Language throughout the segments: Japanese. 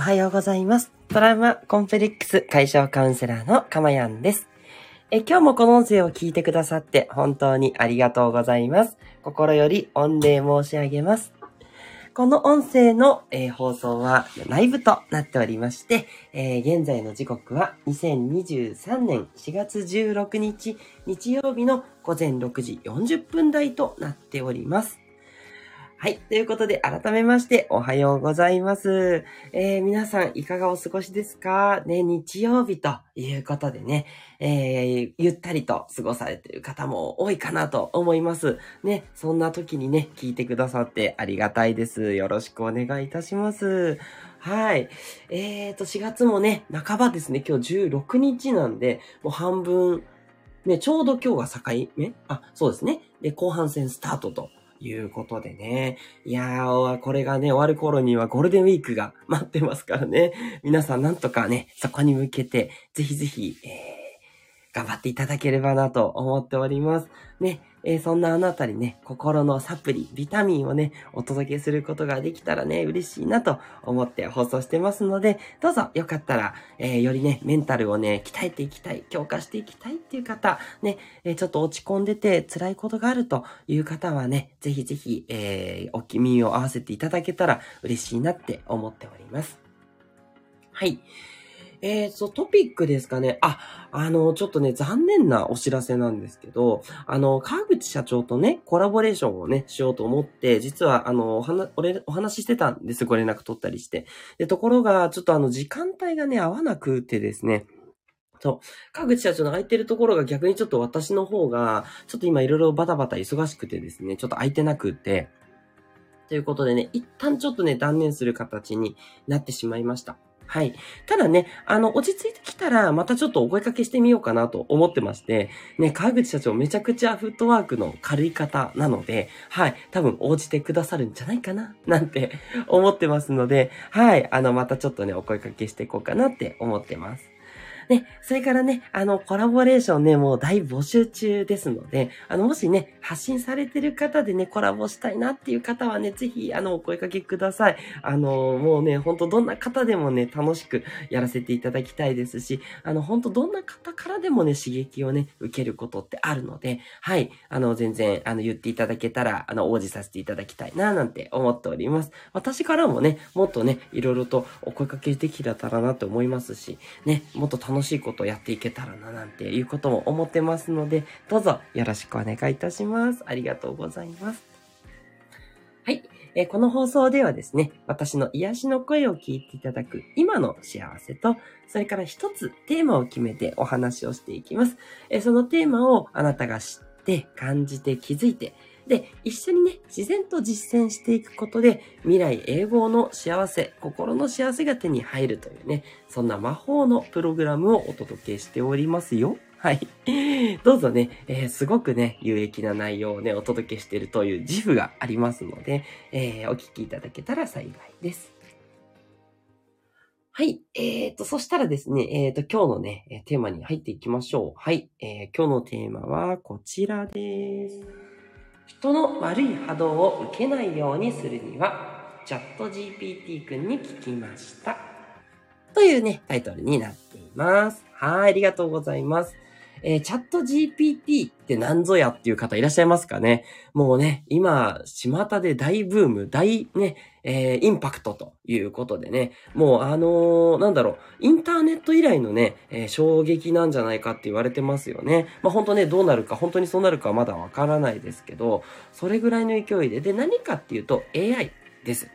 おはようございます。トラウマコンプレックス解消カウンセラーのかまやんです。え、今日もこの音声を聞いてくださって本当にありがとうございます。心より御礼申し上げます。この音声の、えー放送はライブとなっておりまして、えー現在の時刻は2023年4月16日日曜日の午前6時40分台となっております。はい。ということで、改めまして、おはようございます。えー皆さん、いかがお過ごしですか？ね、日曜日ということでね、えーゆったりと過ごされている方も多いかなと思います。ね、そんな時にね、聞いてくださってありがたいです。よろしくお願いいたします。はい。えーと、4月もね、半ばですね、今日16日なんで、もう半分、ね、ちょうど今日が境目？あ、そうですね。で、後半戦スタートということでね。いやー、これがね、終わる頃にはゴールデンウィークが待ってますからね。皆さんなんとかね、そこに向けて、ぜひぜひ、えー、頑張っていただければなと思っております。ね、えーそんなあなたにね、心のサプリ、ビタミンをね、お届けすることができたらね、嬉しいなと思って放送してますので、どうぞよかったら、えーよりね、メンタルをね、鍛えていきたい、強化していきたいっていう方、ね、えーちょっと落ち込んでて辛いことがあるという方はね、ぜひぜひ、えーお気耳を合わせていただけたら嬉しいなって思っております。はい。えー、そう、トピックですかね。あ、あの、ちょっとね、残念なお知らせなんですけど、あの、川口社長とね、コラボレーションをね、しようと思って、実は、あの、お話、俺、お話ししてたんです。ご連絡取ったりして。で、ところが、ちょっとあの、時間帯がね、合わなくてですね、そう。川口社長の空いてるところが逆にちょっと私の方が、ちょっと今いろいろバタバタ忙しくてですね、ちょっと空いてなくて、ということでね、一旦ちょっとね、断念する形になってしまいました。はい。ただね、あの、落ち着いてきたら、またちょっとお声かけしてみようかなと思ってまして、ね、川口社長めちゃくちゃフットワークの軽い方なので、はい、多分応じてくださるんじゃないかな、なんて 思ってますので、はい、あの、またちょっとね、お声かけしていこうかなって思ってます。ね、それからね、あの、コラボレーションね、もう大募集中ですので、あの、もしね、発信されてる方でね、コラボしたいなっていう方はね、ぜひ、あの、お声かけください。あの、もうね、ほんとどんな方でもね、楽しくやらせていただきたいですし、あの、ほんとどんな方からでもね、刺激をね、受けることってあるので、はい、あの、全然、あの、言っていただけたら、あの、応じさせていただきたいな、なんて思っております。私からもね、もっとね、いろいろとお声かけできたらなと思いますし、ね、もっと楽ししいことをやっていけたらな、なんていうことも思ってますので、どうぞよろしくお願いいたします。ありがとうございます。はい。えーこの放送ではですね、私の癒しの声を聞いていただく今の幸せと、それから一つテーマを決めてお話をしていきます。えーそのテーマをあなたが知って、感じて、気づいて、で、一緒にね、自然と実践していくことで、未来永劫の幸せ、心の幸せが手に入るというね、そんな魔法のプログラムをお届けしておりますよ。はい。どうぞね、えーすごくね、有益な内容をね、お届けしているという自負がありますので、えーお聞きいただけたら幸いです。はい。えーと、そしたらですね、えーと、今日のね、テーマに入っていきましょう。はい。えー今日のテーマはこちらです。人の悪い波動を受けないようにするには、チャット GPT 君に聞きました。というね、タイトルになっています。はい、ありがとうございます。えーチャット GPT って何ぞやっていう方いらっしゃいますかねもうね、今、巷で大ブーム、大ね、えーインパクトということでね、もうあのーなんだろう、インターネット以来のね、えー衝撃なんじゃないかって言われてますよね。まあ本当ね、どうなるか、本当にそうなるかはまだわからないですけど、それぐらいの勢いで、で、何かっていうと AI です。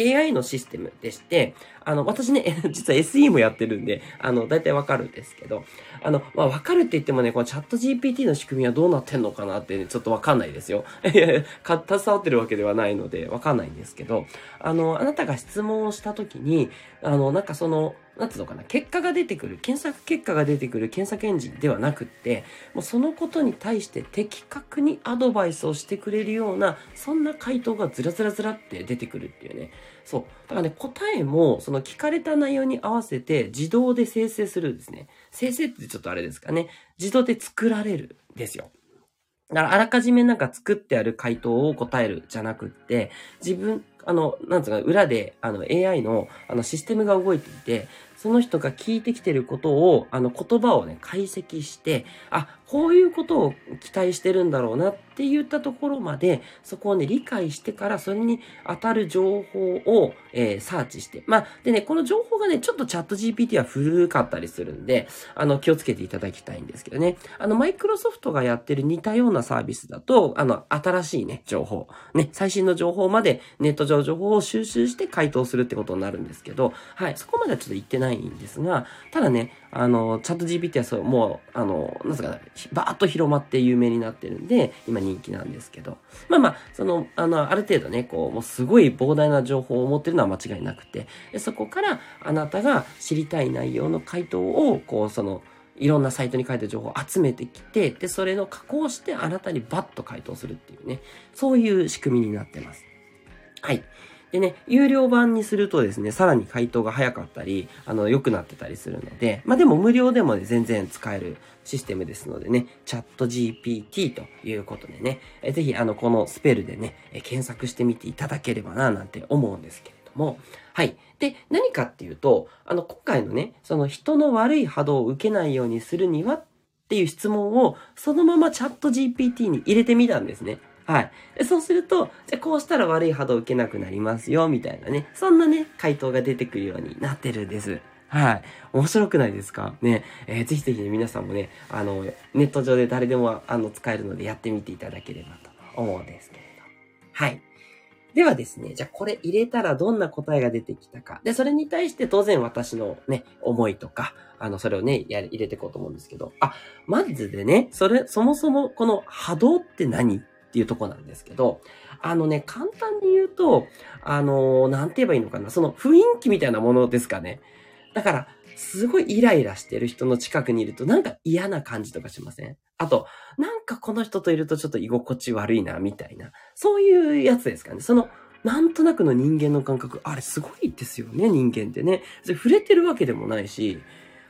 AI のシステムでして、あの、私ね、実は SE もやってるんで、あの、大体わかるんですけど、あの、まあ、わかるって言ってもね、このチャット GPT の仕組みはどうなってんのかなって、ね、ちょっとわかんないですよ。携わってるわけではないので、わかんないんですけど、あの、あなたが質問をしたときに、あの、なんかその、なんつうのかな、結果が出てくる、検索結果が出てくる検索エンジンではなくって、もうそのことに対して的確にアドバイスをしてくれるような、そんな回答がずらずらずらって出てくるっていうね。そう。だからね、答えも、その聞かれた内容に合わせて自動で生成するんですね。生成ってちょっとあれですかね。自動で作られるんですよ。だからあらかじめなんか作ってある回答を答えるじゃなくって、自分、あの、なんつうか、裏で、あの、AI の、あの、システムが動いていて、その人が聞いてきてることを、あの、言葉をね、解析して、あ、こういうことを期待してるんだろうなって言ったところまで、そこをね、理解してから、それに当たる情報を、えー、サーチして。まあ、でね、この情報がね、ちょっとチャット GPT は古かったりするんで、あの、気をつけていただきたいんですけどね。あの、マイクロソフトがやってる似たようなサービスだと、あの、新しいね、情報、ね、最新の情報までネット上情報を収集して回答するってことになるんですけど、はい、そこまではちょっと言ってないないんですが、ただね、あの、チャット GPT はそう、もう、あの、なんすか、バーッと広まって有名になってるんで、今人気なんですけど。まあまあ、その、あの、ある程度ね、こう、もうすごい膨大な情報を持ってるのは間違いなくて、でそこからあなたが知りたい内容の回答を、こう、その、いろんなサイトに書いた情報を集めてきて、で、それの加工してあなたにバッと回答するっていうね、そういう仕組みになってます。はい。でね、有料版にするとですね、さらに回答が早かったり、あの、良くなってたりするので、まあでも無料でもね、全然使えるシステムですのでね、チャット GPT ということでね、えぜひあの、このスペルでね、え検索してみていただければな、なんて思うんですけれども、はい。で、何かっていうと、あの、今回のね、その人の悪い波動を受けないようにするにはっていう質問を、そのままチャット GPT に入れてみたんですね。はい。そうすると、じゃこうしたら悪い波動を受けなくなりますよ、みたいなね。そんなね、回答が出てくるようになってるんです。はい。面白くないですか？ね。えー、ぜひぜひね、皆さんもね、あの、ネット上で誰でも、あの、使えるのでやってみていただければと思うんですけれど。はい。ではですね、じゃあこれ入れたらどんな答えが出てきたか。で、それに対して当然私のね、思いとか、あの、それをね、や入れていこうと思うんですけど、あ、まずでね、それ、そもそもこの波動って何？っていうとこなんですけど、あのね、簡単に言うと、あのー、なんて言えばいいのかな、その雰囲気みたいなものですかね。だから、すごいイライラしてる人の近くにいるとなんか嫌な感じとかしません？あと、なんかこの人といるとちょっと居心地悪いな、みたいな。そういうやつですかね。その、なんとなくの人間の感覚、あれすごいですよね、人間ってね。それ触れてるわけでもないし、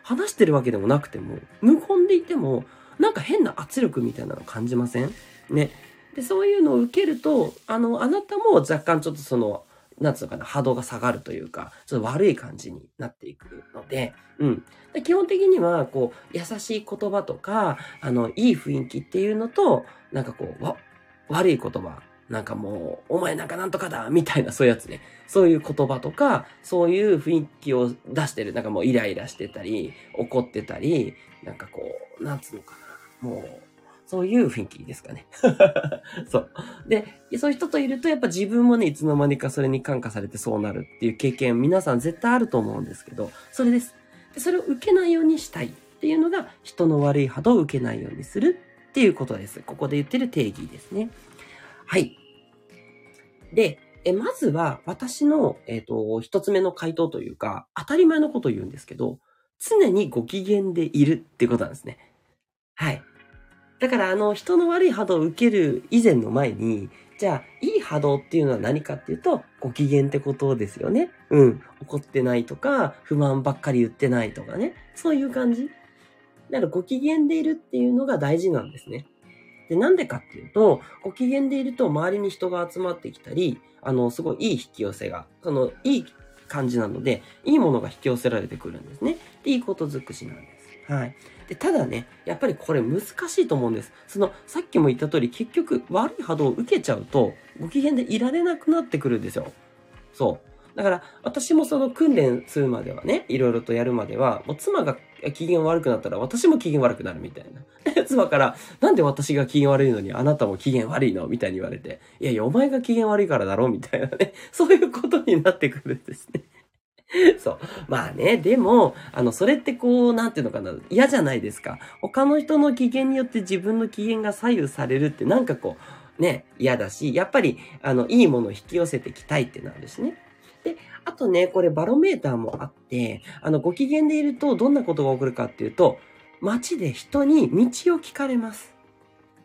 話してるわけでもなくても、無言でいても、なんか変な圧力みたいなの感じません？ね。で、そういうのを受けると、あの、あなたも若干ちょっとその、なんつうのかな、波動が下がるというか、ちょっと悪い感じになっていくので、うん。で基本的には、こう、優しい言葉とか、あの、いい雰囲気っていうのと、なんかこう、わ、悪い言葉、なんかもう、お前なんかなんとかだみたいなそういうやつね。そういう言葉とか、そういう雰囲気を出してる。なんかもうイライラしてたり、怒ってたり、なんかこう、なんつうのかな。もう、そういう雰囲気ですかね。そう。で、そういう人といると、やっぱ自分もね、いつの間にかそれに感化されてそうなるっていう経験、皆さん絶対あると思うんですけど、それです。でそれを受けないようにしたいっていうのが、人の悪い波動を受けないようにするっていうことです。ここで言ってる定義ですね。はい。で、えまずは、私の、えっ、ー、と、一つ目の回答というか、当たり前のことを言うんですけど、常にご機嫌でいるっていうことなんですね。はい。だからあの人の悪い波動を受ける以前の前に、じゃあ、いい波動っていうのは何かっていうと、ご機嫌ってことですよね。うん。怒ってないとか、不満ばっかり言ってないとかね。そういう感じ。だからご機嫌でいるっていうのが大事なんですね。で、なんでかっていうと、ご機嫌でいると周りに人が集まってきたり、あの、すごいいい引き寄せが、その、いい感じなので、いいものが引き寄せられてくるんですね。で、いいこと尽くしなんです。はい。で、ただね、やっぱりこれ難しいと思うんです。その、さっきも言った通り、結局悪い波動を受けちゃうと、ご機嫌でいられなくなってくるんですよ。そう。だから、私もその訓練するまではね、いろいろとやるまでは、もう妻が機嫌悪くなったら私も機嫌悪くなるみたいな。妻から、なんで私が機嫌悪いのにあなたも機嫌悪いの？みたいに言われて、いやいや、お前が機嫌悪いからだろ？みたいなね。そういうことになってくるんですね。そう。まあね、でも、あの、それってこう、なんていうのかな、嫌じゃないですか。他の人の機嫌によって自分の機嫌が左右されるってなんかこう、ね、嫌だし、やっぱり、あの、いいものを引き寄せてきたいってなるしね。で、あとね、これバロメーターもあって、あの、ご機嫌でいるとどんなことが起こるかっていうと、街で人に道を聞かれます。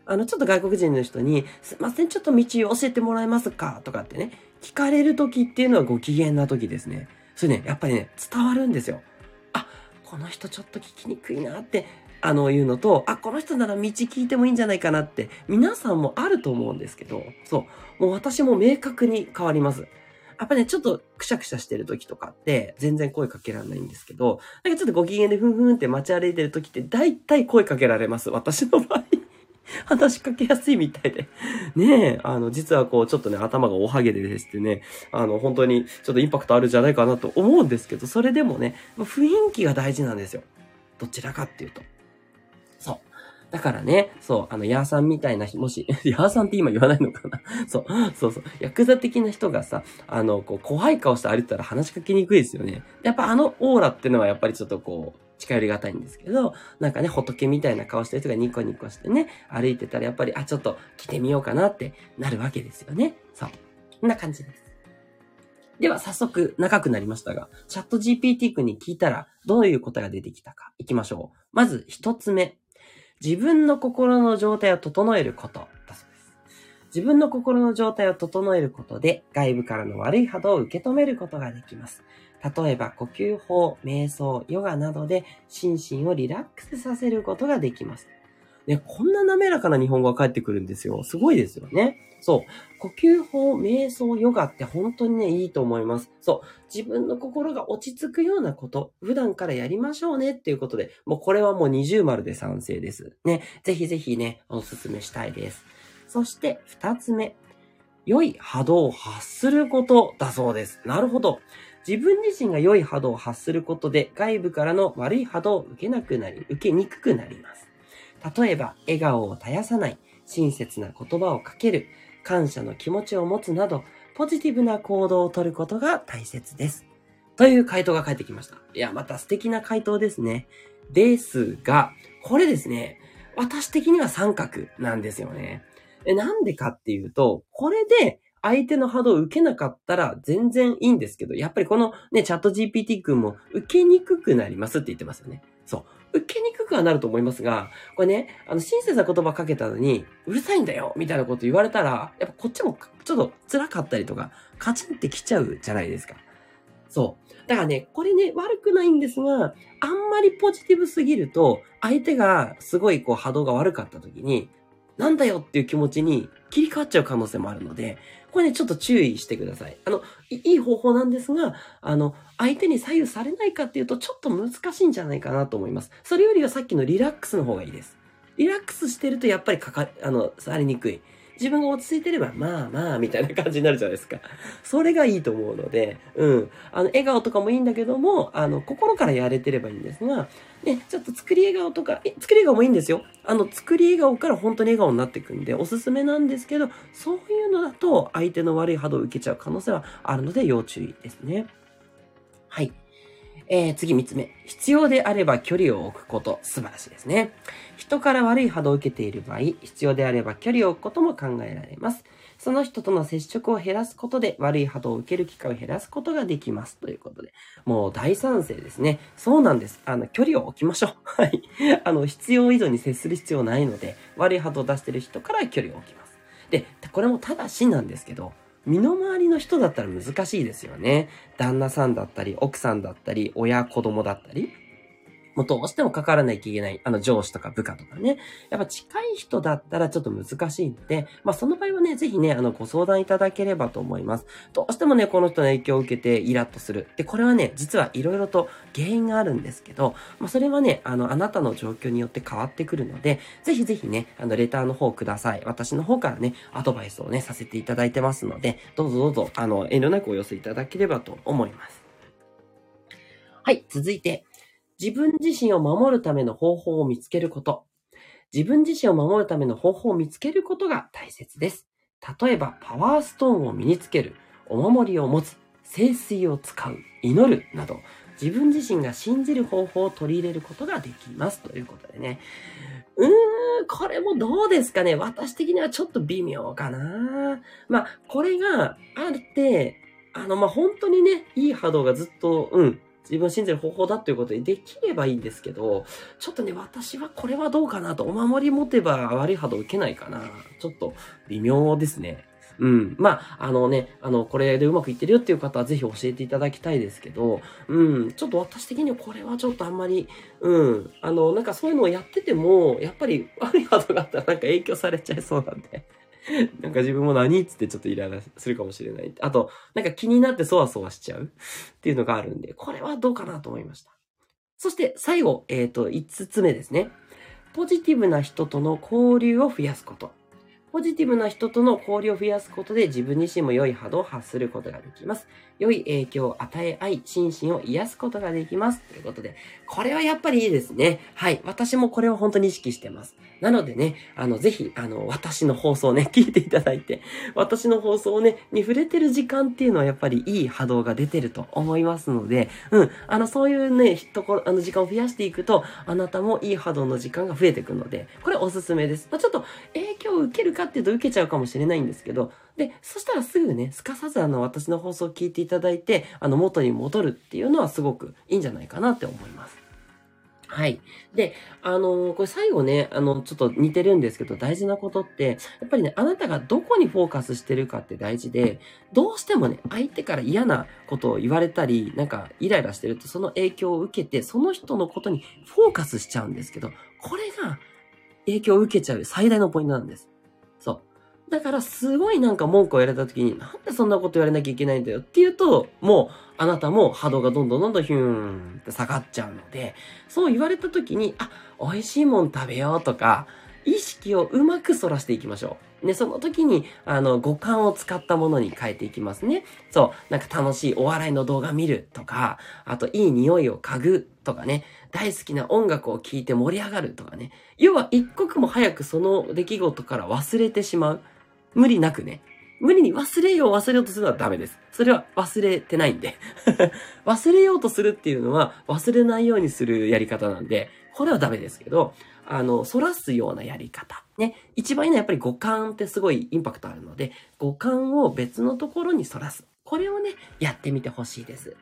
あの、ちょっと外国人の人に、すいません、ちょっと道を教えてもらえますか？とかってね、聞かれる時っていうのはご機嫌な時ですね。それね、やっぱりね、伝わるんですよ。あ、この人ちょっと聞きにくいなって、あの、言うのと、あ、この人なら道聞いてもいいんじゃないかなって、皆さんもあると思うんですけど、そう。もう私も明確に変わります。やっぱね、ちょっとくしゃくしゃしてる時とかって、全然声かけられないんですけど、なんかちょっとご機嫌でふんふんって街歩いてる時って、大体声かけられます。私の場合。話しかけやすいみたいで。ねえ、あの、実はこう、ちょっとね、頭がおはげでですね、あの、本当にちょっとインパクトあるんじゃないかなと思うんですけど、それでもね、雰囲気が大事なんですよ。どちらかっていうと。そう。だからね、そう、あの、ヤーさんみたいな人、もし、ヤーさんって今言わないのかな そう、そうそう。ヤクザ的な人がさ、あの、こう、怖い顔して歩いたら話しかけにくいですよね。やっぱあのオーラってのはやっぱりちょっとこう、近寄りがたいんですけど、なんかね、仏みたいな顔してる人がニコニコしてね、歩いてたらやっぱり、あ、ちょっと来てみようかなってなるわけですよね。そう。こんな感じです。では、早速、長くなりましたが、チャット GPT 君に聞いたら、どういう答えが出てきたか、行きましょう。まず、一つ目。自分の心の状態を整えること、だそうです。自分の心の状態を整えることで、外部からの悪い波動を受け止めることができます。例えば、呼吸法、瞑想、ヨガなどで、心身をリラックスさせることができます。ね、こんな滑らかな日本語が返ってくるんですよ。すごいですよね。そう。呼吸法、瞑想、ヨガって本当にね、いいと思います。そう。自分の心が落ち着くようなこと、普段からやりましょうねっていうことで、もうこれはもう二重丸で賛成です。ね。ぜひぜひね、お勧めしたいです。そして二つ目。良い波動を発することだそうです。なるほど。自分自身が良い波動を発することで外部からの悪い波動を受けなくなり、受けにくくなります。例えば、笑顔を絶やさない、親切な言葉をかける、感謝の気持ちを持つなど、ポジティブな行動をとることが大切です。という回答が返ってきました。いや、また素敵な回答ですね。ですが、これですね、私的には三角なんですよね。えなんでかっていうと、これで相手の波動を受けなかったら全然いいんですけど、やっぱりこのね、チャット GPT 君も受けにくくなりますって言ってますよね。そう。受けにくくはなると思いますが、これね、あの、親切な言葉かけたのに、うるさいんだよみたいなこと言われたら、やっぱこっちもちょっと辛かったりとか、カチンってきちゃうじゃないですか。そう。だからね、これね、悪くないんですが、あんまりポジティブすぎると、相手がすごいこう波動が悪かった時に、なんだよっていう気持ちに切り替わっちゃう可能性もあるので、これね、ちょっと注意してください。あの、いい方法なんですが、あの、相手に左右されないかっていうと、ちょっと難しいんじゃないかなと思います。それよりはさっきのリラックスの方がいいです。リラックスしてると、やっぱりかか、あの、されにくい。自分が落ち着いてれば、まあまあ、みたいな感じになるじゃないですか。それがいいと思うので、うん。あの、笑顔とかもいいんだけども、あの、心からやれてればいいんですが、ね、ちょっと作り笑顔とか、え、作り笑顔もいいんですよ。あの、作り笑顔から本当に笑顔になっていくんで、おすすめなんですけど、そういうのだと、相手の悪い波動を受けちゃう可能性はあるので、要注意ですね。はい。えー、次3つ目。必要であれば距離を置くこと。素晴らしいですね。人から悪い波動を受けている場合、必要であれば距離を置くことも考えられます。その人との接触を減らすことで悪い波動を受ける機会を減らすことができます。ということで。もう大賛成ですね。そうなんです。あの、距離を置きましょう。はい。あの、必要以上に接する必要ないので、悪い波動を出してる人から距離を置きます。で、これもただしなんですけど、身の回りの人だったら難しいですよね。旦那さんだったり、奥さんだったり、親、子供だったり。もうどうしても関わらなきゃいけない、あの上司とか部下とかね。やっぱ近い人だったらちょっと難しいんで、まあその場合はね、ぜひね、あのご相談いただければと思います。どうしてもね、この人の影響を受けてイラッとする。で、これはね、実はいろいろと原因があるんですけど、まあそれはね、あの、あなたの状況によって変わってくるので、ぜひぜひね、あの、レターの方ください。私の方からね、アドバイスをね、させていただいてますので、どうぞどうぞ、あの、遠慮なくお寄せいただければと思います。はい、続いて、自分自身を守るための方法を見つけること。自分自身を守るための方法を見つけることが大切です。例えば、パワーストーンを身につける、お守りを持つ、聖水を使う、祈るなど、自分自身が信じる方法を取り入れることができます。ということでね。うーん、これもどうですかね私的にはちょっと微妙かな。まあ、これがあって、あの、まあ、本当にね、いい波動がずっと、うん、自分を信じる方法だということでできればいいんですけど、ちょっとね、私はこれはどうかなと、お守り持てば悪い波動受けないかな。ちょっと微妙ですね。うん。まあ、あのね、あの、これでうまくいってるよっていう方はぜひ教えていただきたいですけど、うん。ちょっと私的にはこれはちょっとあんまり、うん。あの、なんかそういうのをやってても、やっぱり悪いハードがあったらなんか影響されちゃいそうなんで。なんか自分も何っつってちょっとイライラするかもしれない。あと、なんか気になってそわそわしちゃう っていうのがあるんで、これはどうかなと思いました。そして最後、えっ、ー、と、5つ目ですね。ポジティブな人との交流を増やすこと。ポジティブな人との交流を増やすことで自分自身も良い波動を発することができます。良い影響を与え合い、心身を癒すことができます。ということで、これはやっぱりいいですね。はい。私もこれを本当に意識してます。なのでね、あの、ぜひ、あの、私の放送ね、聞いていただいて、私の放送をね、に触れてる時間っていうのはやっぱりいい波動が出てると思いますので、うん。あの、そういうね、ところ、あの、時間を増やしていくと、あなたもいい波動の時間が増えてくるので、これおすすめです。まあ、ちょっと影響を受けるかっていうと受けちゃうかもしれないんですけど、で、そしたらすぐね、すかさずあの、私の放送を聞いていただいて、あの、元に戻るっていうのはすごくいいんじゃないかなって思います。はい。で、あのー、これ最後ね、あの、ちょっと似てるんですけど、大事なことって、やっぱりね、あなたがどこにフォーカスしてるかって大事で、どうしてもね、相手から嫌なことを言われたり、なんかイライラしてると、その影響を受けて、その人のことにフォーカスしちゃうんですけど、これが影響を受けちゃう最大のポイントなんです。だからすごいなんか文句を言われた時に、なんでそんなこと言われなきゃいけないんだよっていうと、もうあなたも波動がどんどんどんどんヒューンって下がっちゃうので、そう言われた時に、あ、美味しいもん食べようとか、意識をうまく反らしていきましょう。ね、その時に、あの、五感を使ったものに変えていきますね。そう、なんか楽しいお笑いの動画見るとか、あといい匂いを嗅ぐとかね、大好きな音楽を聴いて盛り上がるとかね。要は一刻も早くその出来事から忘れてしまう。無理なくね。無理に忘れよう忘れようとするのはダメです。それは忘れてないんで。忘れようとするっていうのは忘れないようにするやり方なんで、これはダメですけど、あの、反らすようなやり方。ね。一番いいのはやっぱり五感ってすごいインパクトあるので、五感を別のところに反らす。これをね、やってみてほしいです。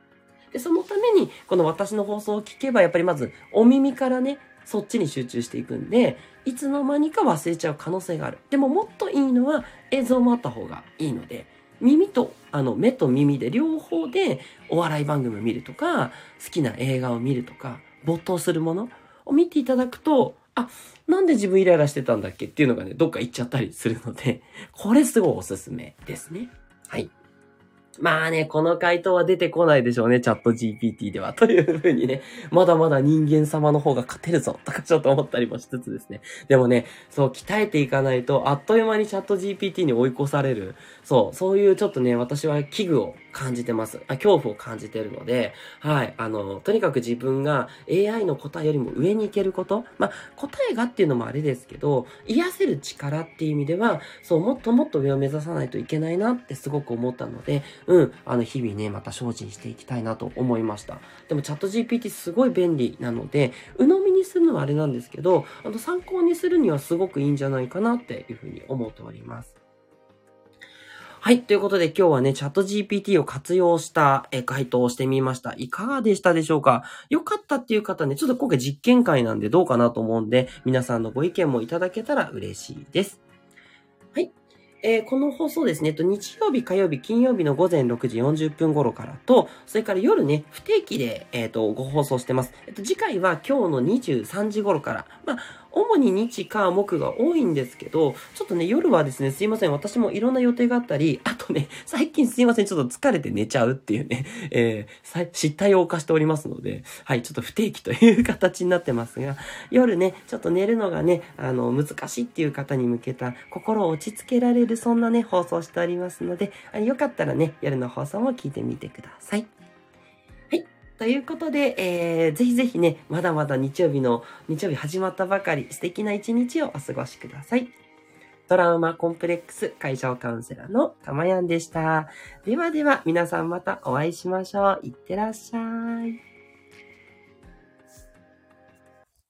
で、そのために、この私の放送を聞けば、やっぱりまず、お耳からね、そっちに集中していくんで、いつの間にか忘れちゃう可能性がある。でももっといいのは映像もあった方がいいので、耳と、あの、目と耳で両方でお笑い番組を見るとか、好きな映画を見るとか、没頭するものを見ていただくと、あ、なんで自分イライラしてたんだっけっていうのがね、どっか行っちゃったりするので、これすごいおすすめですね。はい。まあね、この回答は出てこないでしょうね、チャット GPT では。というふうにね、まだまだ人間様の方が勝てるぞ、とかちょっと思ったりもしつつですね。でもね、そう、鍛えていかないと、あっという間にチャット GPT に追い越される。そう、そういうちょっとね、私は器具を感じてます。あ恐怖を感じてるので、はい、あの、とにかく自分が AI の答えよりも上に行けること、まあ、答えがっていうのもあれですけど、癒せる力っていう意味では、そう、もっともっと上を目指さないといけないなってすごく思ったので、うん、あの、日々ね、また精進していきたいなと思いました。でも、チャット GPT すごい便利なので、鵜呑みにするのはあれなんですけど、あの、参考にするにはすごくいいんじゃないかなっていうふうに思っております。はい。ということで今日はね、チャット GPT を活用した回答をしてみました。いかがでしたでしょうか？よかったっていう方ね、ちょっと今回実験会なんでどうかなと思うんで、皆さんのご意見もいただけたら嬉しいです。はい。えー、この放送ですね、と日曜日、火曜日、金曜日の午前6時40分頃からと、それから夜ね、不定期で、え、ー、と、ご放送してます。えっ、と、次回は今日の23時頃から、まあ、主に日、火、木が多いんですけど、ちょっとね、夜はですね、すいません。私もいろんな予定があったり、あとね、最近すいません。ちょっと疲れて寝ちゃうっていうね、えー、失態を犯しておりますので、はい、ちょっと不定期という形になってますが、夜ね、ちょっと寝るのがね、あの、難しいっていう方に向けた、心を落ち着けられる、そんなね、放送しておりますので、よかったらね、夜の放送も聞いてみてください。ということで、えー、ぜひぜひね、まだまだ日曜日の、日曜日始まったばかり、素敵な一日をお過ごしください。トラウマコンプレックス解消カウンセラーのたまやんでした。ではでは、皆さんまたお会いしましょう。いってらっしゃい。